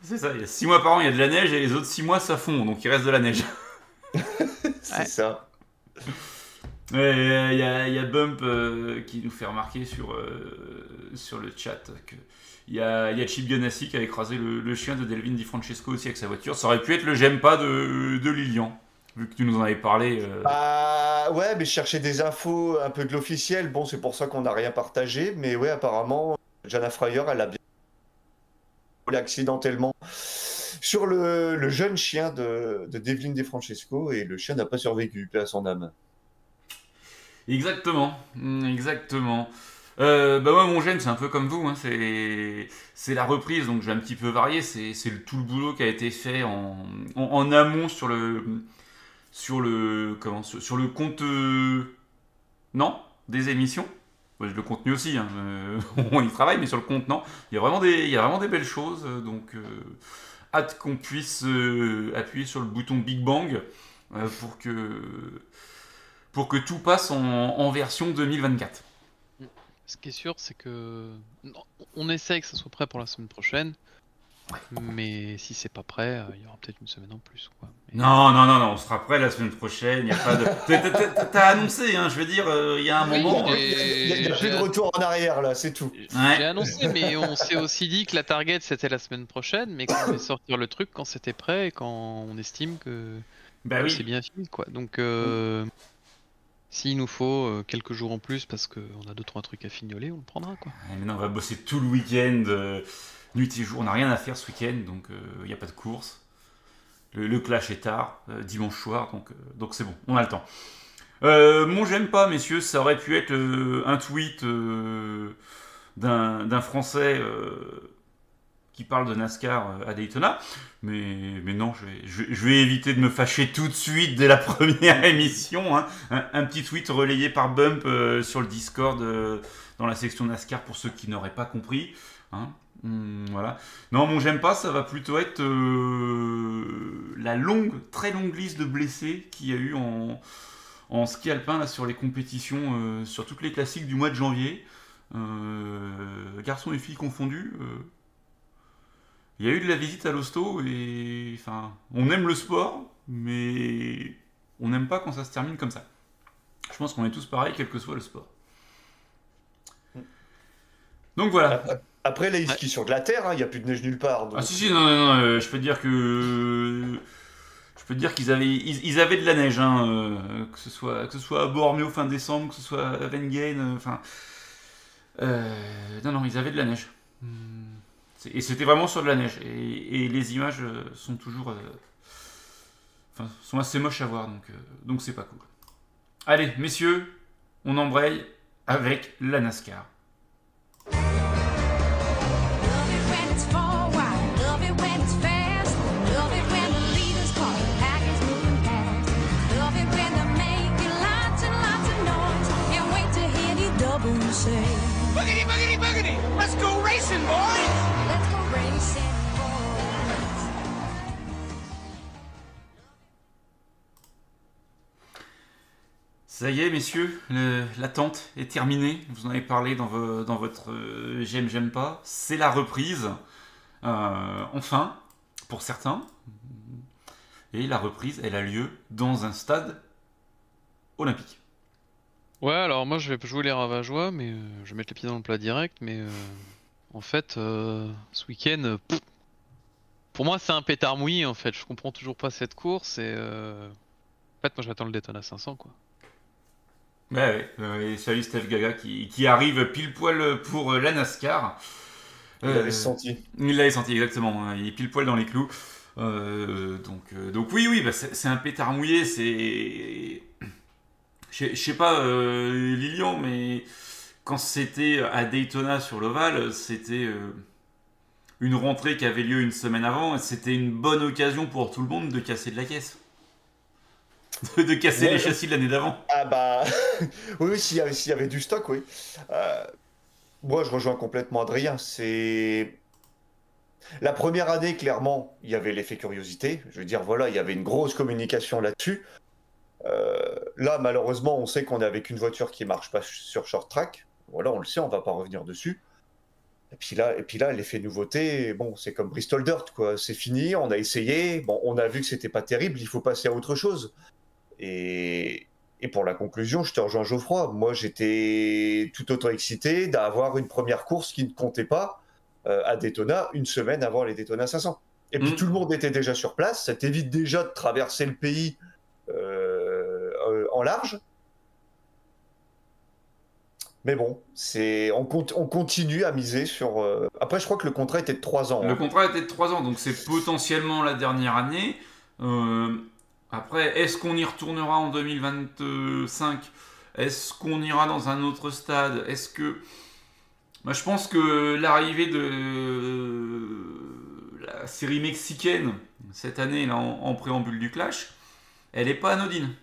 C'est ça il y a six mois par an il y a de la neige et les autres six mois ça fond donc il reste de la neige. C'est ça. Il y, a Bump qui nous fait remarquer sur, sur le chat que il y a, Chip Ganassi qui a écrasé le, chien de Delvin Di Francesco aussi avec sa voiture. Ça aurait pu être le j'aime pas de, Lilian, vu que tu nous en avais parlé. Bah ouais, mais je cherchais des infos un peu de l'officiel. Bon, c'est pour ça qu'on n'a rien partagé. Mais ouais, apparemment, Jana Fryer, elle a bien accidentellement sur le, jeune chien de, de Devlin De Francesco et le chien n'a pas survécu, à son âme. Exactement, mm, exactement. Euh, bah moi mon gène c'est un peu comme vous, hein. c'est la reprise donc je vais un petit peu varier, c'est tout le boulot qui a été fait en, amont sur le sur le comment sur, le compte euh, non des émissions le contenu aussi, hein, euh, on y travaille, mais sur le compte, non. Il y a vraiment des, il y a vraiment des belles choses, donc hâte qu'on puisse appuyer sur le bouton Big Bang pour, que, pour que tout passe en, version 2024. Ce qui est sûr, c'est que on essaie que ça soit prêt pour la semaine prochaine. Mais si c'est pas prêt, euh, il y aura peut-être une semaine en plus. Quoi. Non, non, non, non, on sera prêt la semaine prochaine. Y a pas de... T'as annoncé, hein, je veux dire, il y a un moment. Il n'y a, plus de retour en arrière là, c'est tout. J'ai annoncé, mais on s'est aussi dit que la target c'était la semaine prochaine, mais qu'on allait sortir le truc quand c'était prêt et quand on estime que, bah oui. c'est bien fini. quoi. Donc, euh, s'il nous faut euh, quelques jours en plus parce qu'on a deux trois trucs à fignoler, on le prendra. quoi. maintenant, on va bosser tout le week-end nuit et jour. On n'a rien à faire ce week-end, donc il euh, n'y a pas de course. Le, clash est tard, euh, dimanche soir, donc euh, donc c'est bon, on a le temps. mon j'aime pas, messieurs, ça aurait pu être un tweet d'un Français qui parle de NASCAR à Daytona. Mais, mais non, je vais, éviter de me fâcher tout de suite dès la première émission. Hein. Un, petit tweet relayé par Bump sur le Discord dans la section NASCAR pour ceux qui n'auraient pas compris. Hein. Hmm, voilà. Non, mon j'aime pas, ça va plutôt être euh, la longue, très longue liste de blessés qu'il y a eu en, ski alpin sur les compétitions, euh, sur toutes les classiques du mois de janvier. Euh, garçons et filles confondus. Il y a eu de la visite à l'hosto et enfin, on aime le sport, mais on n'aime pas quand ça se termine comme ça. Je pense qu'on est tous pareils, quel que soit le sport. Donc voilà. Après, là, ils skient sur de la terre, hein, il n'y a plus de neige nulle part. Ah si, si, non, non, non, euh, je peux te dire que... Je peux te dire qu'ils avaient, ils, avaient de la neige, hein, euh, que, ce soit, que ce soit à Bormio fin décembre, que ce soit à Vengain, euh, enfin... non, non, ils avaient de la neige. Hmm. Et c'était vraiment sur de la neige. Et, les images sont toujours... Enfin, sont assez moches à voir, donc donc c'est pas cool. Allez, messieurs, on embraye avec la NASCAR. Ça y est, messieurs, l'attente est terminée. Vous en avez parlé dans, votre euh, J'aime, j'aime pas. C'est la reprise. Euh, enfin, pour certains. Et la reprise, elle a lieu dans un stade olympique. Ouais, alors moi je vais jouer les Ravageois, mais euh, je vais mettre les pieds dans le plat direct. Mais en fait, ce week-end, pour moi c'est un pétard mouillé en fait. Je comprends toujours pas cette course et. En fait, moi j'attends le Daytona 500 quoi. Ouais, ouais. salut Steph Gaga qui, arrive pile poil pour euh, la NASCAR. Il l'avait euh, senti. Il l'avait senti, exactement. Hein. Il est pile poil dans les clous. Euh, donc, donc oui, oui, bah, c'est un pétard mouillé. C'est. Je sais pas, Lilian, mais quand c'était à Daytona sur l'Oval, c'était une rentrée qui avait lieu une semaine avant. C'était une bonne occasion pour tout le monde de casser de la caisse. De, casser les châssis de l'année d'avant. Ah bah oui, oui s'il y, avait du stock, oui. Euh, moi, je rejoins complètement Adrien. C'est la première année, clairement, il y avait l'effet curiosité. Je veux dire, voilà, il y avait une grosse communication là-dessus. Euh, là, malheureusement, on sait qu'on est avec une voiture qui marche pas sur short track. Voilà, on le sait, on va pas revenir dessus. Et puis là, et puis là, l'effet nouveauté, bon, c'est comme Bristol Dirt, quoi. C'est fini, on a essayé, bon, on a vu que c'était pas terrible, il faut passer à autre chose. Et, Et pour la conclusion, je te rejoins Geoffroy. Moi, j'étais tout autant excité d'avoir une première course qui ne comptait pas euh, à Daytona une semaine avant les Daytona 500. Et puis mm. tout le monde était déjà sur place. Ça t'évite déjà de traverser le pays euh, euh, en large. Mais bon, c'est on, on, continue à miser sur. Après, je crois que le contrat était de 3 ans. Le hein. contrat était de 3 ans, donc c'est potentiellement la dernière année. Après, est-ce qu'on y retournera en 2025 Est-ce qu'on ira dans un autre stade? Est-ce que. Moi, je pense que l'arrivée de la série mexicaine cette année, là, en, préambule du Clash, elle n'est pas anodine.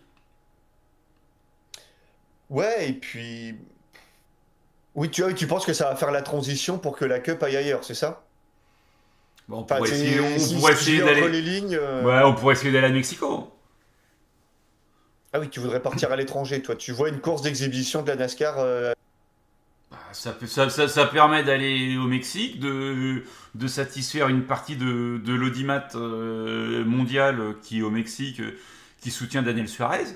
Ouais, et puis. Oui, tu, tu penses que ça va faire la transition pour que la Cup aille ailleurs, c'est ça? Bon, on, pourrait essayer, d'aller. Euh, ouais, on pourrait essayer d'aller à Mexico. Ah oui, tu voudrais partir à l'étranger, toi. Tu vois une course d'exhibition de la NASCAR euh, bah, ça, permet d'aller au Mexique, de, satisfaire une partie de, de l'audimat euh, mondial qui est au Mexique, qui soutient Daniel Suarez.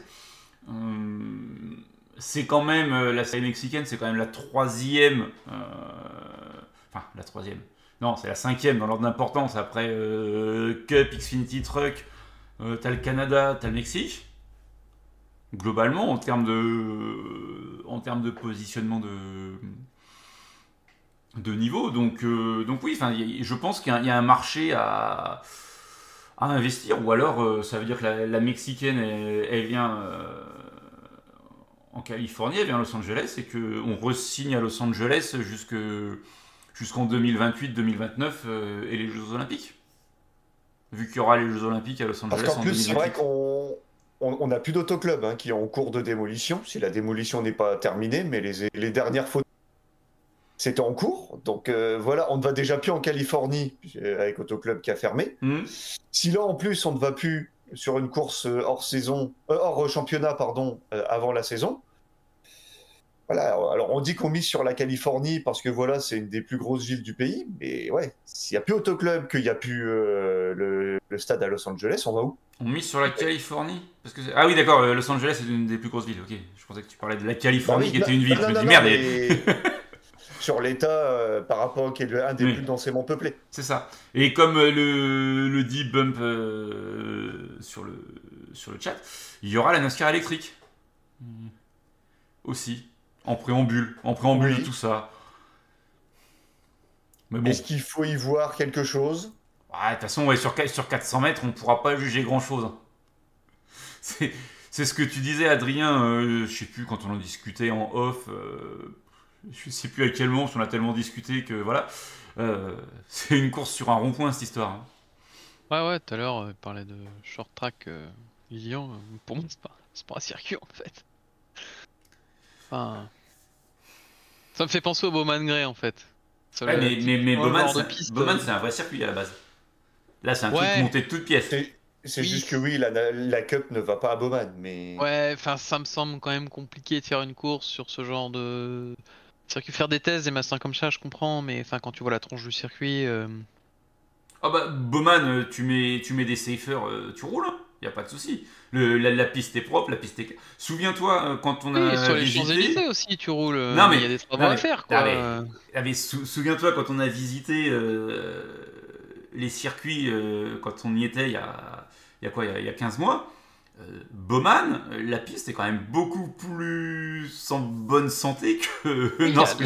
Euh, c'est quand même, la série mexicaine, c'est quand même la troisième. enfin, la troisième. Non, c'est la cinquième dans l'ordre d'importance. Après Cup, Xfinity Truck, t'as le Canada, t'as le Mexique globalement, en termes de, en termes de positionnement de, de niveau. Donc, euh, donc oui, je pense qu'il y, a un marché à, à investir, ou alors euh, ça veut dire que la, mexicaine, elle, vient euh, en Californie, elle vient à Los Angeles, et qu'on re-signe à Los Angeles jusqu'en 2028-2029 et les Jeux Olympiques. Vu qu'il y aura les Jeux Olympiques à Los Angeles. Parce plus, c'est vrai qu'on on n'a plus d'autoclubs hein, qui est en cours de démolition, si la démolition n'est pas terminée, mais les, dernières photos, c'était en cours. Donc euh, voilà, on ne va déjà plus en Californie euh, avec Autoclub qui a fermé. Hmm. Si là en plus on ne va plus sur une course euh, hors saison, hors championnat pardon, avant la saison, voilà, alors on dit qu'on mise sur la Californie parce que voilà, c'est une des plus grosses villes du pays, mais ouais, s'il n'y a plus Autoclub, qu'il n'y a plus le, stade à Los Angeles, on va où? On mise sur la Californie? Parce que Ah oui, d'accord, euh, Los Angeles c'est une des plus grosses villes, ok. Je pensais que tu parlais de la Californie bah qui était une ville, je me dis merde. sur l'État euh, par rapport à est un des plus densément peuplés. C'est ça. Et comme euh, le, le dit Bump sur, le, sur le chat, il y aura la NASCAR électrique. Aussi en préambule, en préambule de tout ça. Est-ce qu'il faut y voir quelque chose? De toute façon, sur, sur 400 mètres, on ne pourra pas juger grand-chose. C'est ce que tu disais, Adrien, euh, je sais plus, quand on en discutait en off, euh, je sais plus à quel moment, parce qu'on a tellement discuté que voilà. Euh, c'est une course sur un rond-point, cette histoire. Hein. Ouais, ouais, tout à l'heure, il parlait de short track Lilian. Pour moi, c'est pas, pas un circuit en fait. Enfin. Ça me fait penser au Bowman Gray en fait. mais, mais, Bowman, c'est un vrai circuit à la base. Là, c'est un truc monté de toutes pièces. C'est juste que oui, la, la, Cup ne va pas à Bowman, mais. Ouais, enfin, ça me semble quand même compliqué de faire une course sur ce genre de circuit. Faire des tests, des masters comme ça, je comprends, mais enfin, quand tu vois la tronche du circuit. Euh... Ah bah, Bowman, euh, tu mets, tu mets des safers, euh, tu roules, hein il n'y a pas de souci. La, piste est propre, la piste est. Souviens-toi euh, quand on a. Oui, sur les Champs-Élysées aussi, tu roules. Non, mais il y a des travaux à faire, quoi. souviens-toi quand on a visité les circuits, quand on y était il y a, il y a quoi il y a, 15 mois. Bowman, la piste est quand même beaucoup plus en bonne santé que oui, North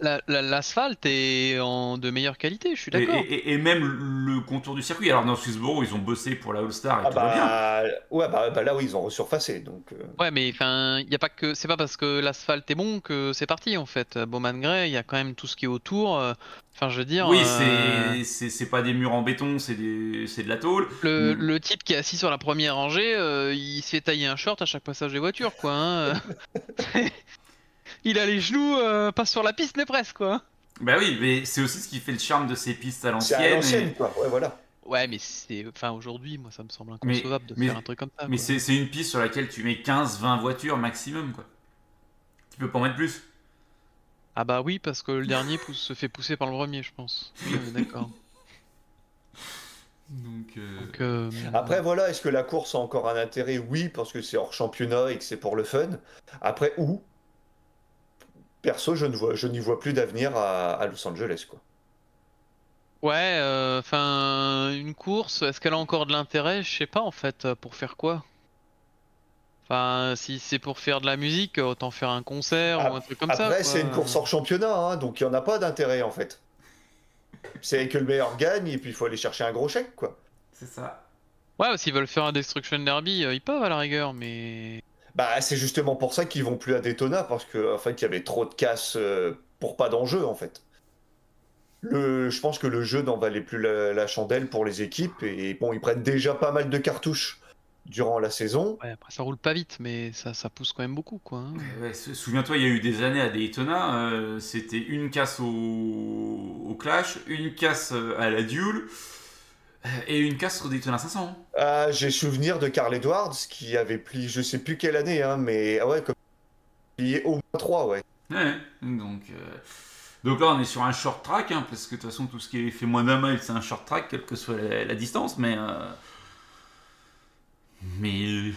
L'asphalte est en de meilleure qualité, je suis d'accord. Et, même le contour du circuit. Alors dans Swissboro, ils ont bossé pour la All-Star et ah tout va bien. Bah, ouais, bah, bah, là où ils ont resurfacé. Donc, euh. Ouais, mais enfin, il y a pas que c'est pas parce que l'asphalte est bon que c'est parti en fait. Bowman Gray, il y a quand même tout ce qui est autour. Euh, enfin, je veux dire. Oui, euh, c'est pas des murs en béton, c'est de la tôle. Le, mm. le, type qui est assis sur la première rangée, il se fait tailler un short à chaque passage des voitures, quoi. Hein. il a les genoux euh, pas sur la piste mais presque quoi. Bah oui, mais c'est aussi ce qui fait le charme de ces pistes à l'ancienne. quoi, ouais voilà. Ouais, mais c'est. Enfin, aujourd'hui, moi, ça me semble inconcevable de faire un truc comme ça. Mais c'est une piste sur laquelle tu mets 15-20 voitures maximum, quoi. Tu peux pas en mettre plus. Ah bah oui, parce que le dernier se fait pousser par le premier, je pense. d'accord. Donc, euh, euh, Après, voilà, est-ce que la course a encore un intérêt? Oui, parce que c'est hors championnat et que c'est pour le fun. Après, où? Perso, je ne vois, je n'y vois plus d'avenir à, Los Angeles, quoi. Ouais, enfin, une course, est-ce qu'elle a encore de l'intérêt? Je sais pas en fait, pour faire quoi? Enfin, si c'est pour faire de la musique, autant faire un concert ou un truc comme ça. Après, c'est une course hors championnat, hein, donc il n'y en a pas d'intérêt en fait. C'est que le meilleur gagne et puis il faut aller chercher un gros chèque, quoi. C'est ça. Ouais, s'ils veulent faire un Destruction Derby, euh, ils peuvent à la rigueur, mais. Bah, c'est justement pour ça qu'ils vont plus à Daytona, parce qu'en en fait, il y avait trop de casse euh, pour pas d'enjeu, en fait. Le, je pense que le jeu n'en valait plus la, chandelle pour les équipes, et bon, ils prennent déjà pas mal de cartouches durant la saison. Ouais, après ça roule pas vite, mais ça, ça pousse quand même beaucoup, quoi. Hein. Ouais, Souviens-toi, il y a eu des années à Daytona, euh, c'était une casse au... au... Clash, une casse à la Duel, et une casse sur Daytona 500. Ah, J'ai souvenir de Carl Edwards qui avait plié, je sais plus quelle année, hein, mais ah ouais, comme plié au moins 3, ouais. Ouais, donc, euh, donc là on est sur un short track, hein, parce que de toute façon tout ce qui est fait moins d'un mile c'est un short track, quelle que soit la, distance, mais. Euh, mais.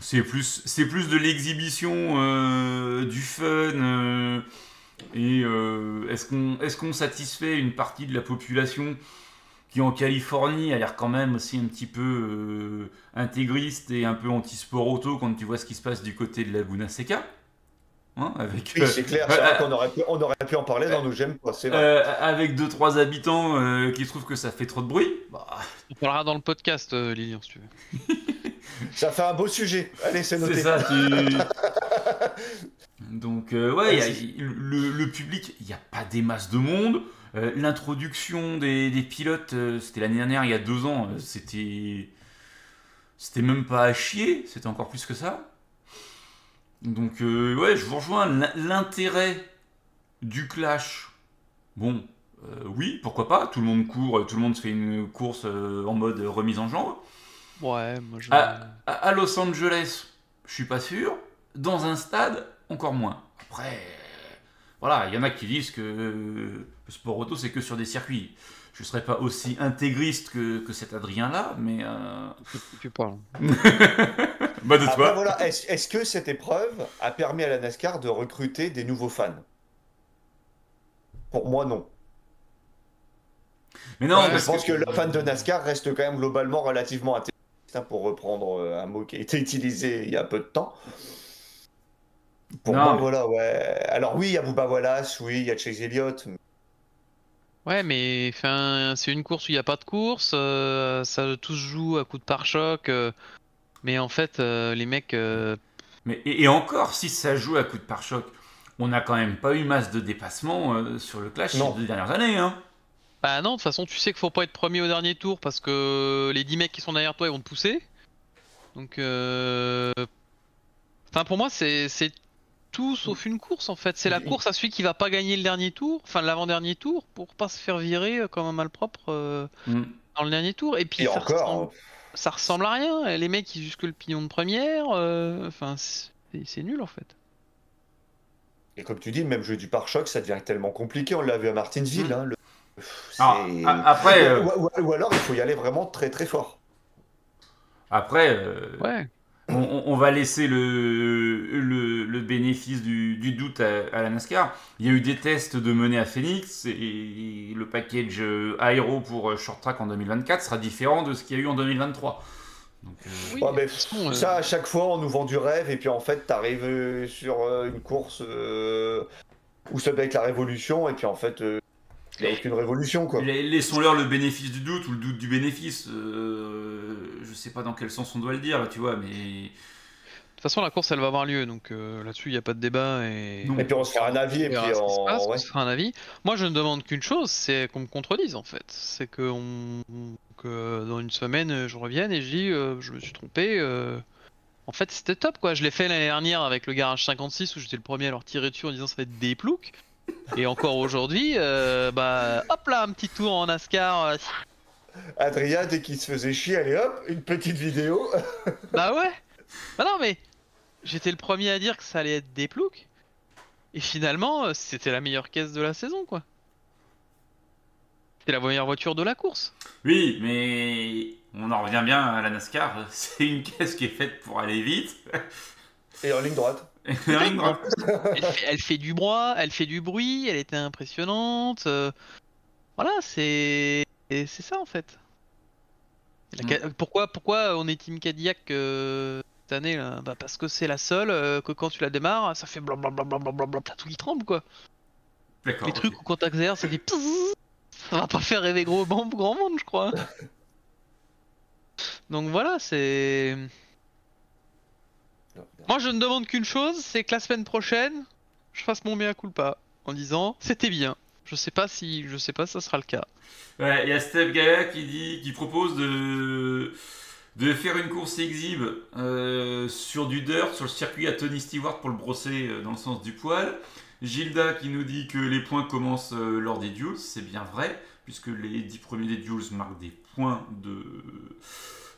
C'est plus, c'est plus de l'exhibition, euh, du fun, et est-ce qu'on est qu'on satisfait une partie de la population? Qui en Californie a l'air quand même aussi un petit peu euh, intégriste et un peu anti-sport auto quand tu vois ce qui se passe du côté de Laguna Seca. Hein, avec, oui, c'est clair, euh, qu'on aurait pu, on aurait pu en parler dans nos j'aime pas, c'est vrai. avec 2-3 habitants qui trouvent que ça fait trop de bruit. Bah... On parlera dans le podcast, Lilian, si tu veux. ça fait un beau sujet. Allez, c'est noté. C'est ça, tu... Donc, ouais, le, le, public, il n'y a pas des masses de monde. Euh, l'introduction des, pilotes, euh, c'était l'année dernière, il y a deux ans, euh, c'était. C'était même pas à chier, c'était encore plus que ça. Donc, ouais, je vous rejoins. L'intérêt du clash, bon, oui, pourquoi pas. Tout le monde court, tout le monde se fait une course en mode remise en jambe. Ouais, moi je. à Los Angeles, je suis pas sûr. Dans un stade, encore moins. Après voilà, il y en a qui disent que le sport auto, c'est que sur des circuits. Je ne serais pas aussi intégriste que, cet Adrien-là, mais. Euh... Tu parles. bah de toi. voilà. Est-ce que cette épreuve a permis à la NASCAR de recruter des nouveaux fans? Pour moi, non. Mais non, je pense que... le fan de NASCAR reste quand même globalement relativement intégriste, hein, pour reprendre euh, un mot qui a été utilisé il y a peu de temps. Pour moi, voilà, ouais. Alors oui, il y a Bouba Wallace, oui, il y a Chase Elliott. Ouais, mais c'est une course où il n'y a pas de course, euh, ça tout se joue à coup de pare-choc, euh, mais en fait, euh, les mecs... Mais, et, encore, si ça joue à coup de pare-choc, on n'a quand même pas eu masse de dépassement sur le clash ces deux dernières années. Hein. Bah non, de toute façon, tu sais qu'il faut pas être premier au dernier tour parce que les 10 mecs qui sont derrière toi, ils vont te pousser. Donc... Enfin, pour moi, c'est tout sauf une course en fait. C'est la course à celui qui va pas gagner le dernier tour, enfin l'avant-dernier tour, pour pas se faire virer euh, comme un malpropre euh, mm. dans le dernier tour. Et puis ça, ressemble, ça, ressemble, à rien. Les mecs ils jusque le pignon de première, euh, enfin c'est nul en fait. Et comme tu dis, même jeu du pare-choc, ça devient tellement compliqué. On l'a vu à Martinsville. Mm. Hein, ah, après, ou, alors il faut y aller vraiment très très fort. Après, ouais on, va laisser le, le, bénéfice du, doute à, la NASCAR. Il y a eu des tests de mener à Phoenix et le package euh, aéro pour euh, short track en 2024 sera différent de ce qu'il y a eu en 2023. Euh, ça, à chaque fois, on nous vend du rêve et puis en fait, tu arrives sur une course où ça va être la révolution et puis en fait, il n'y a aucune révolution, quoi. Laissons-leur le bénéfice du doute ou le doute du bénéfice. Euh, je sais pas dans quel sens on doit le dire, tu vois, mais. De toute façon, la course, elle va avoir lieu, donc euh, là-dessus, il n'y a pas de débat. Et... et puis on se fera un avis, et puis on... se fera un avis. Moi, je ne demande qu'une chose, c'est qu'on me contredise, en fait. C'est que, que dans une semaine, je revienne et je dis, euh, je me suis trompé. Euh, en fait, c'était top, quoi. Je l'ai fait l'année dernière avec le garage 56, où j'étais le premier à leur tirer dessus en disant ça va être des ploucs. Et encore aujourd'hui, euh, bah hop là, un petit tour en NASCAR. Adrien, dès qu'il se faisait chier, allez hop, une petite vidéo. bah ouais. Bah non, mais j'étais le premier à dire que ça allait être des ploucs. Et finalement, euh, c'était la meilleure caisse de la saison, quoi. C'est la meilleure voiture de la course. Oui, mais on en revient bien à la NASCAR. C'est une caisse qui est faite pour aller vite. Et en ligne droite. Et en ligne droite. Elle fait, du bruit, elle fait du bruit, elle était impressionnante. euh, Voilà, c'est et c'est ça en fait. La ca- Pourquoi, pourquoi on est Team Cadillac euh, cette année là bah Parce que c'est la seule euh, que quand tu la démarres, ça fait blablabla, t'as tout qui tremble quoi. Les trucs au contact zéro, c'est des pzzz. Ça va pas faire rêver gros bon, grand monde, je crois. Donc voilà, c'est. Moi, je ne demande qu'une chose, c'est que la semaine prochaine, je fasse mon mea culpa en disant c'était bien. Je sais pas si, je sais pas, si ça sera le cas. Ouais, il y a Steph Gaia qui dit, qui propose de, de faire une course exhibe euh, sur du dirt, sur le circuit à Tony Stewart pour le brosser euh, dans le sens du poil. Gilda qui nous dit que les points commencent euh, lors des duels, c'est bien vrai, puisque les 10 premiers des duels marquent des points de.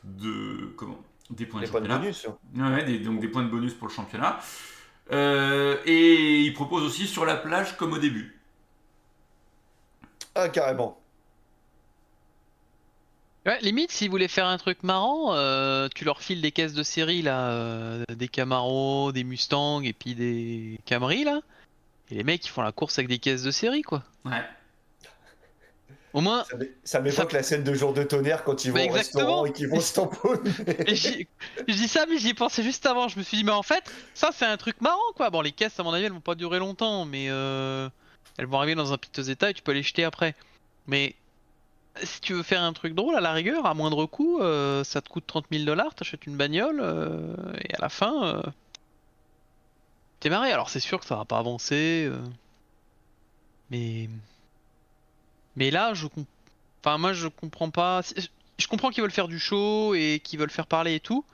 de comment Des points Les de points de championnat. bonus. Ouais, des- donc des points de bonus pour le championnat. Euh, et il propose aussi sur la plage comme au début. Ah, carrément. Ouais, limite, s'ils voulaient faire un truc marrant, euh, tu leur files des caisses de série là, euh, des Camaro, des Mustang et puis des Camry là. Et les mecs ils font la course avec des caisses de série quoi. Ouais. Au moins, Ça m'é- Ça m'évoque la scène de jour de tonnerre quand ils vont Bah, au restaurant et qu'ils vont se tamponner. Et j'y- je dis ça, mais j'y ai pensé juste avant. Je me suis dit, mais en fait, ça c'est un truc marrant quoi. Bon, les caisses, à mon avis, elles vont pas durer longtemps, mais euh, elles vont arriver dans un piteux état et tu peux les jeter après. Mais si tu veux faire un truc drôle, à la rigueur, à moindre coût, euh, ça te coûte 30 000 dollars, t'achètes une bagnole euh, et à la fin, euh, t'es marré. Alors c'est sûr que ça va pas avancer, euh, mais mais là, je comprends. Enfin, moi, je comprends pas. Je comprends qu'ils veulent faire du show et qu'ils veulent faire parler et tout.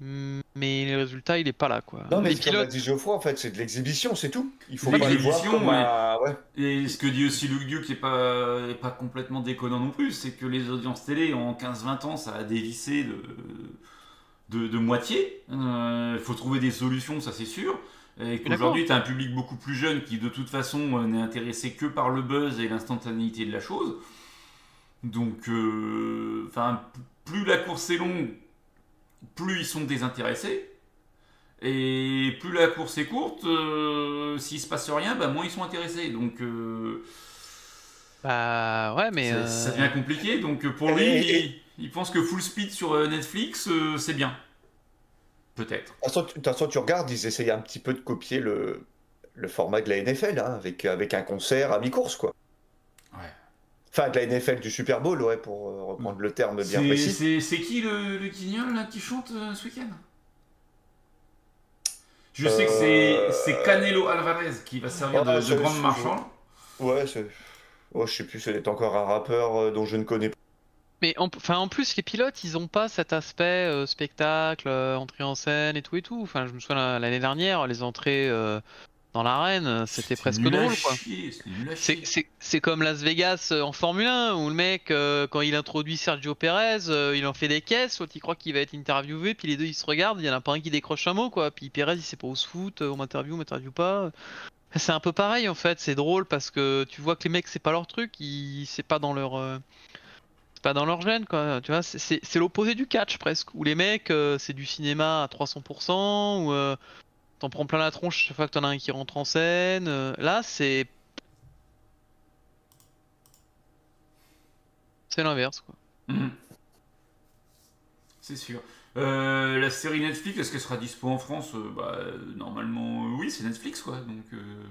Mm, Mais le résultat, il est pas là, quoi. Non, mais les l'a pilotes, dit Geoffroy, en fait, c'est de l'exhibition, c'est tout. Il faut De pas le voir l'exhibition, comme ouais. un- ouais. Et ce que dit aussi Luke Duke, qui est pas, est pas complètement déconnant non plus, c'est que les audiences télé en 15-20 ans, ça a dévissé de, de, de moitié. Il faut trouver des solutions, ça c'est sûr. Et qu'aujourd'hui, tu as un public beaucoup plus jeune qui, de toute façon, euh, n'est intéressé que par le buzz et l'instantanéité de la chose. Donc, euh, enfin, plus la course est longue, plus ils sont désintéressés. Et plus la course est courte, euh, s'il se passe rien, bah, moins ils sont intéressés. Donc, euh, bah ouais, mais ça, euh, ça devient compliqué. Donc, euh, pour lui, et- il, il pense que full speed sur euh, Netflix, euh, c'est bien. Peut-être. De toute façon, tu- de toute façon, tu regardes, ils essayent un petit peu de copier le, le format de la NFL, hein, avec, avec un concert à mi-course, quoi. Enfin, de la NFL du Super Bowl, ouais, pour euh, reprendre le terme bien C'est- précis. C'est c'est qui le, le guignol là, qui chante euh, ce week-end? Je sais que c'est- Euh, c'est Canelo Alvarez qui va servir Ah, de, de grande je- marchand. Ouais, c'est... Oh, je sais plus, c'est encore un rappeur euh, dont je ne connais pas. mais en, enfin, en plus, les pilotes, ils ont pas cet aspect euh, spectacle, euh, entrée en scène et tout et tout. Enfin, je me souviens la- l'année dernière, les entrées euh, dans l'arène, euh, c'était presque drôle, quoi. c'est comme Las Vegas euh, en Formule 1 où le mec, euh, quand il introduit Sergio Perez, euh, il en fait des caisses, l'autre il croit qu'il va être interviewé, puis les deux ils se regardent, il y en a pas un qui décroche un mot quoi. Puis Perez il sait pas où se foutre, on m'interviewe, on m'interviewe pas. C'est un peu pareil en fait, c'est drôle parce que tu vois que les mecs c'est pas leur truc, ils... c'est pas dans leur. euh, c'est pas dans leur gène quoi, tu vois, c'est- l'opposé du catch presque, où les mecs euh, c'est du cinéma à 300%, ou euh, t'en prends plein la tronche chaque fois que t'en as un qui rentre en scène. euh, là c'est C'est l'inverse, quoi. Mhm. C'est sûr. Euh, la série Netflix, est-ce qu'elle sera dispo en France? Euh, bah, Normalement, oui, c'est Netflix, quoi. Donc, euh,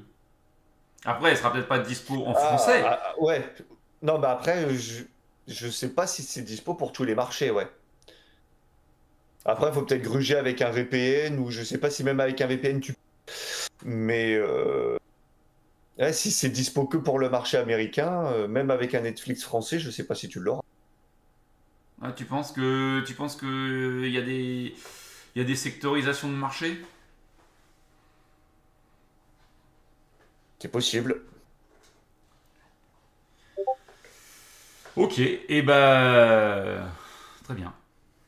Après, elle sera peut-être pas dispo en Ah, français. ah, ouais. Non, mais après, je, je sais pas si c'est dispo pour tous les marchés, ouais. Après, il faut peut-être gruger avec un VPN, ou je sais pas si même avec un VPN tu. Mais euh, ouais, si c'est dispo que pour le marché américain, euh, même avec un Netflix français, je sais pas si tu l'auras. Ah, tu penses que tu penses que il y a des il y a des sectorisations de marché? C'est possible. Ok, et bah très bien.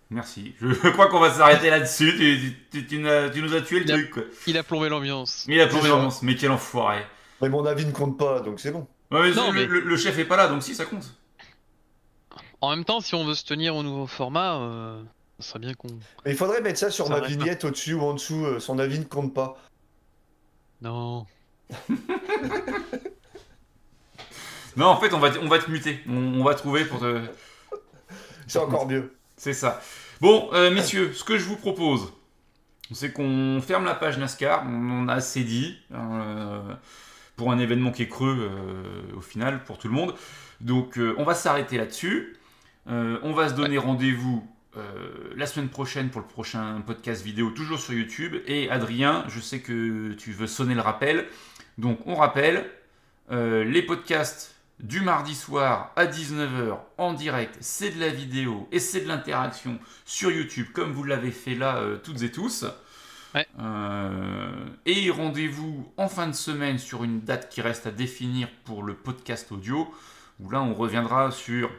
Merci. Je crois qu'on va s'arrêter là-dessus. Tu, tu- tu n'as- tu nous as tué le Il a- truc. Quoi. Il a plombé l'ambiance. Il a plombé l'ambiance, mais quel enfoiré. Mais mon avis ne compte pas, donc c'est bon. le, chef est pas là, donc si, ça compte. En même temps, si on veut se tenir au nouveau format, euh, ça serait bien qu'on. Mais il faudrait mettre ça sur ma vignette au-dessus ou en dessous, euh, son avis ne compte pas. Non. non, en fait, on va, on va te muter. On, va trouver pour te. C'est encore mieux. C'est ça. Bon, euh, messieurs, ce que je vous propose, c'est qu'on ferme la page NASCAR. On en a assez dit. Euh, pour un événement qui est creux euh, au final pour tout le monde. Donc on va s'arrêter là-dessus. on va se donner rendez-vous la semaine prochaine pour le prochain podcast vidéo, toujours sur YouTube. Et Adrien, je sais que tu veux sonner le rappel. Donc on rappelle, les podcasts du mardi soir à 19h en direct, c'est de la vidéo et c'est de l'interaction sur YouTube, comme vous l'avez fait là euh, toutes et tous. Euh, et rendez-vous en fin de semaine sur une date qui reste à définir pour le podcast audio, où là on reviendra sur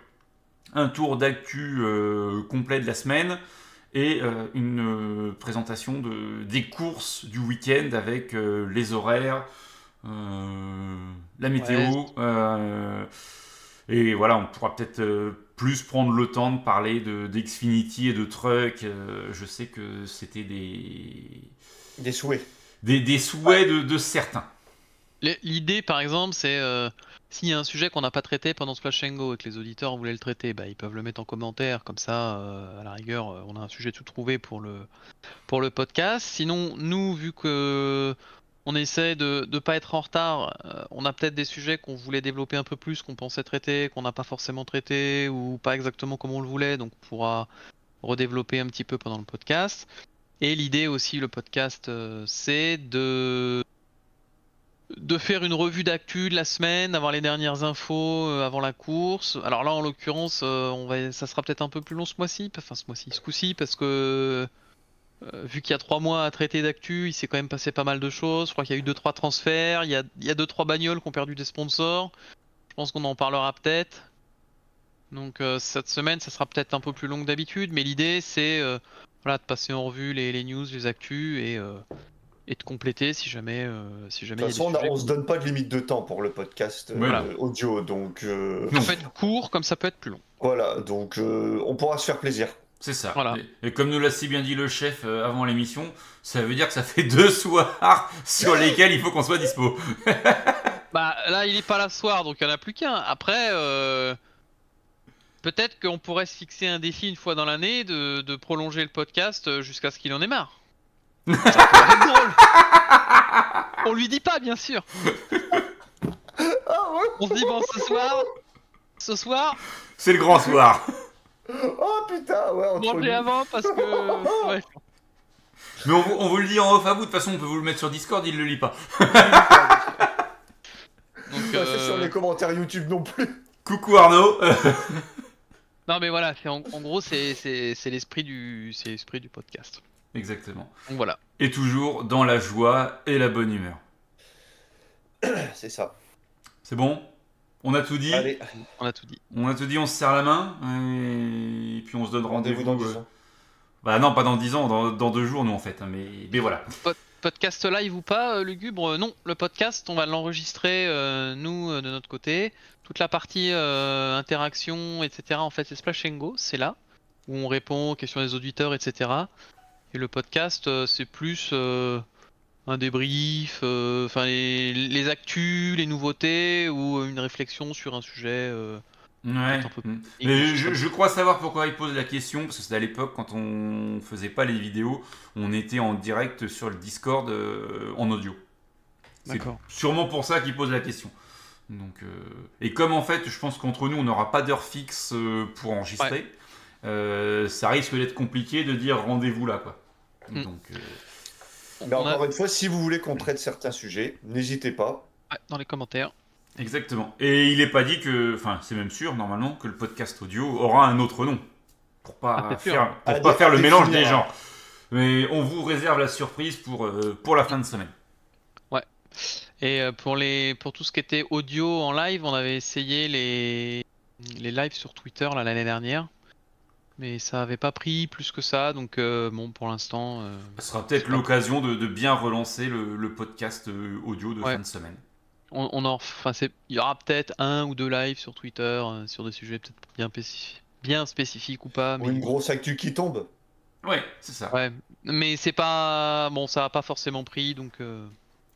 un tour d'actu euh, complet de la semaine et une présentation de, des courses du week-end avec les horaires, la météo. Euh, et voilà, on pourra peut-être euh, plus prendre le temps de parler de d'Xfinity et de Truck. je sais que c'était des... Des souhaits. Des, souhaits de, certains. L'idée, par exemple, c'est s'il y a un sujet qu'on n'a pas traité pendant Splash Go et que les auditeurs voulaient le traiter, bah, ils peuvent le mettre en commentaire, comme ça, à la rigueur, on a un sujet tout trouvé pour le, pour le podcast. Sinon, nous, vu que on essaie de ne pas être en retard. Euh, on a peut-être des sujets qu'on voulait développer un peu plus, qu'on pensait traiter, qu'on n'a pas forcément traité ou pas exactement comme on le voulait, donc on pourra redévelopper un petit peu pendant le podcast. Et l'idée aussi, le podcast, euh, c'est de faire une revue d'actu de la semaine, d'avoir les dernières infos euh, avant la course. Alors là, en l'occurrence, ça sera peut-être un peu plus long ce mois-ci, enfin ce mois-ci, ce coup-ci, parce que euh, vu qu'il y a trois mois à traiter d'actu, il s'est quand même passé pas mal de choses. Je crois qu'il y a eu deux trois transferts, il y a, il deux trois bagnoles qui ont perdu des sponsors. Je pense qu'on en parlera peut-être. Donc euh, cette semaine, ça sera peut-être un peu plus long que d'habitude, mais l'idée c'est euh, voilà, de passer en revue les, news, les actus et, et de compléter si jamais. si jamais de toute façon, on, se donne pas de limite de temps pour le podcast audio, donc. En fait, court comme ça peut être plus long. Voilà, donc on pourra se faire plaisir. C'est ça. Et, comme nous l'a si bien dit le chef euh, avant l'émission, ça veut dire que ça fait deux soirs sur lesquels il faut qu'on soit dispo. bah là, il est pas là ce soir, donc il n'y en a plus qu'un. Après, euh, peut-être qu'on pourrait se fixer un défi une fois dans l'année de, prolonger le podcast euh, jusqu'à ce qu'il en ait marre. ça drôle. On lui dit pas, bien sûr. Ah On se dit bon, ce soir, ce soir. C'est le grand soir. Oh putain, ouais, on Mangez avant parce que. Ouais. Mais on, vous le dit en off à vous, de toute façon on peut vous le mettre sur Discord, il le lit pas. Donc, euh... sur les commentaires YouTube non plus. Coucou Arnaud Non mais voilà, en, en, gros c'est l'esprit du, l'esprit du podcast. Exactement. Donc voilà. Et toujours dans la joie et la bonne humeur. C'est ça. C'est bon? On a tout dit. Allez. On a tout dit. On a tout dit, on se serre la main et, puis on se donne rendez-vous. dans 10 ans. Bah non, pas dans 10 ans, dans, deux jours nous en fait. Hein, mais, mais voilà. podcast live ou pas, euh, Lugubre Non, le podcast, on va l'enregistrer euh, nous euh, de notre côté. Toute la partie interaction, etc. En fait, c'est Splash Go, c'est là où on répond aux questions des auditeurs, etc. Et le podcast, c'est plus un débrief, euh, enfin les, actus, les nouveautés ou une réflexion sur un sujet. Euh, ouais. Mm. Mais je, crois savoir pourquoi il pose la question, parce que c'était à l'époque quand on faisait pas les vidéos, on était en direct sur le Discord euh, en audio. C'est sûrement pour ça qu'il pose la question. Donc, Et comme en fait, je pense qu'entre nous, on n'aura pas d'heure fixe pour enregistrer, ça risque d'être compliqué de dire rendez-vous là. Quoi. Mm. Donc, mais encore une fois, si vous voulez qu'on traite certains sujets, n'hésitez pas. dans les commentaires. Exactement. Et il n'est pas dit que, enfin, c'est même sûr normalement que le podcast audio aura un autre nom pour pas ah, faire, pour pas faire le mélange des gens. Mais on vous réserve la surprise pour euh, pour la fin de semaine. Ouais. Et euh, pour les pour tout ce qui était audio en live, on avait essayé les les lives sur Twitter l'année dernière mais ça avait pas pris plus que ça, donc euh, bon, pour l'instant. Euh, ça sera peut-être l'occasion de, bien relancer le, podcast euh, audio de fin de semaine. on, en, enfin, il y aura peut-être un ou deux lives sur Twitter euh, sur des sujets peut-être bien, bien spécifiques ou pas. Mais... Ou une grosse actu qui tombe. Ouais, c'est ça. Ouais, mais c'est pas bon, ça a pas forcément pris, donc. Euh,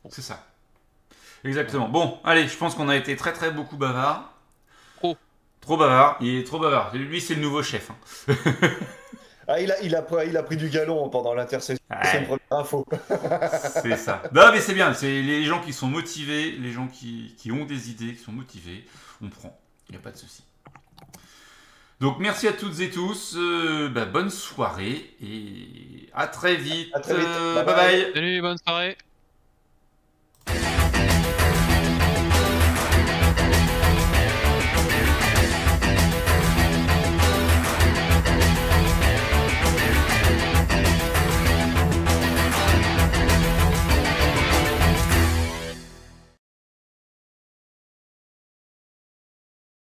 c'est ça. Exactement. Bon, allez, je pense qu'on a été très très beaucoup bavard. Trop. Bavard. Il est trop bavard. Lui, c'est le nouveau chef. Hein. Ah, il a, il, a, il a pris du galon pendant l'intercession. C'est une première info. c'est ça. Non, mais c'est bien. C'est les gens qui sont motivés, les gens qui, qui, ont des idées, qui sont motivés. On prend. Il n'y a pas de souci. Donc, merci à toutes et tous. Euh, bah, bonne soirée et à très vite. À très vite. Euh, bye bye. Salut, bonne soirée.